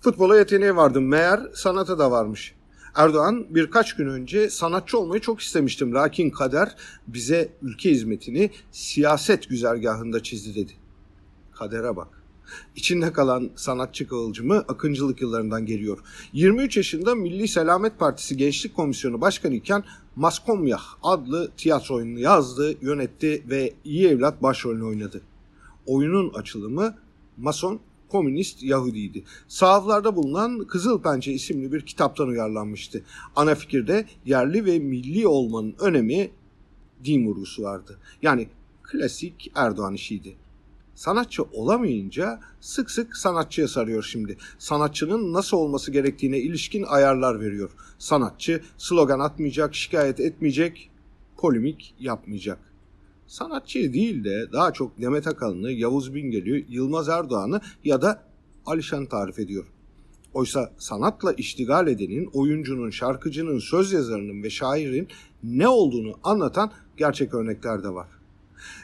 Futbola yeteneği vardı meğer sanata da varmış. Erdoğan birkaç gün önce sanatçı olmayı çok istemiştim. Lakin kader bize ülke hizmetini siyaset güzergahında çizdi dedi. Kadere bak. İçinde kalan sanatçı kıvılcımı akıncılık yıllarından geliyor. 23 yaşında Milli Selamet Partisi Gençlik Komisyonu Başkanı iken Maskomyah adlı tiyatro oyununu yazdı, yönetti ve iyi evlat başrolünü oynadı. Oyunun açılımı Mason komünist Yahudiydi. Sahaflarda bulunan Kızıl Pençe isimli bir kitaptan uyarlanmıştı. Ana fikirde yerli ve milli olmanın önemi din vurgusu vardı. Yani klasik Erdoğan işiydi. Sanatçı olamayınca sık sık sanatçıya sarıyor şimdi. Sanatçının nasıl olması gerektiğine ilişkin ayarlar veriyor. Sanatçı slogan atmayacak, şikayet etmeyecek, polemik yapmayacak. Sanatçı değil de daha çok Demet Akalın'ı, Yavuz Bingöl'ü, Yılmaz Erdoğan'ı ya da Alişan tarif ediyor. Oysa sanatla iştigal edenin, oyuncunun, şarkıcının, söz yazarının ve şairin ne olduğunu anlatan gerçek örnekler de var.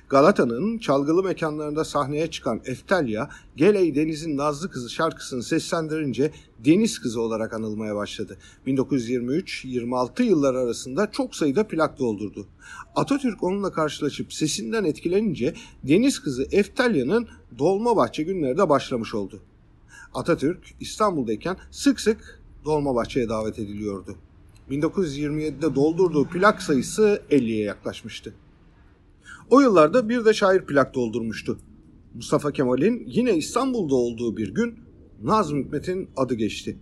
Galata'nın çalgılı mekanlarında sahneye çıkan Eftelya, Geley Deniz'in Nazlı Kızı şarkısını seslendirince Deniz Kızı olarak anılmaya başladı. 1923-26 yıllar arasında çok sayıda plak doldurdu. Atatürk onunla karşılaşıp sesinden etkilenince Deniz Kızı Eftelya'nın Dolmabahçe günleri de başlamış oldu. Atatürk İstanbul'dayken sık sık Dolmabahçe'ye davet ediliyordu. 1927'de doldurduğu plak sayısı 50'ye yaklaşmıştı. O yıllarda bir de şair plak doldurmuştu. Mustafa Kemal'in yine İstanbul'da olduğu bir gün Nazım Hikmet'in adı geçti.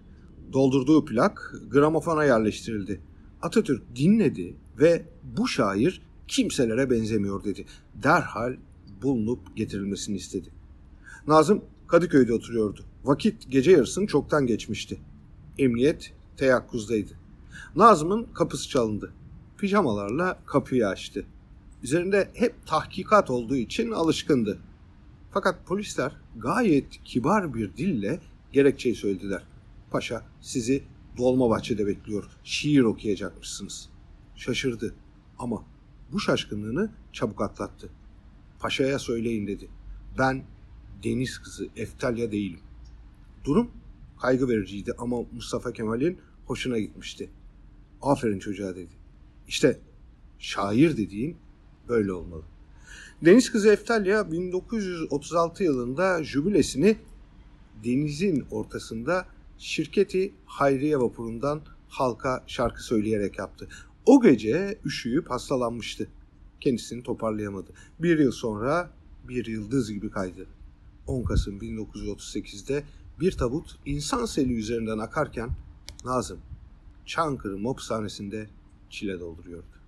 Doldurduğu plak gramofona yerleştirildi. Atatürk dinledi ve bu şair kimselere benzemiyor dedi. Derhal bulunup getirilmesini istedi. Nazım Kadıköy'de oturuyordu. Vakit gece yarısını çoktan geçmişti. Emniyet teyakkuzdaydı. Nazım'ın kapısı çalındı. Pijamalarla kapıyı açtı. Üzerinde hep tahkikat olduğu için alışkındı. Fakat polisler gayet kibar bir dille gerekçeyi söylediler. Paşa sizi Dolmabahçe'de bekliyor. Şiir okuyacakmışsınız. Şaşırdı ama bu şaşkınlığını çabuk atlattı. Paşa'ya söyleyin dedi. Ben deniz kızı Eftalya değilim. Durum kaygı vericiydi ama Mustafa Kemal'in hoşuna gitmişti. Aferin çocuğa dedi. İşte şair dediğin böyle olmalı. Deniz Kızı Eftalya 1936 yılında jübilesini denizin ortasında şirketi Hayriye vapurundan halka şarkı söyleyerek yaptı. O gece üşüyüp hastalanmıştı. Kendisini toparlayamadı. Bir yıl sonra bir yıldız gibi kaydı. 10 Kasım 1938'de bir tabut insan seli üzerinden akarken Nazım Çankırı Mopsanesi'nde çile dolduruyordu.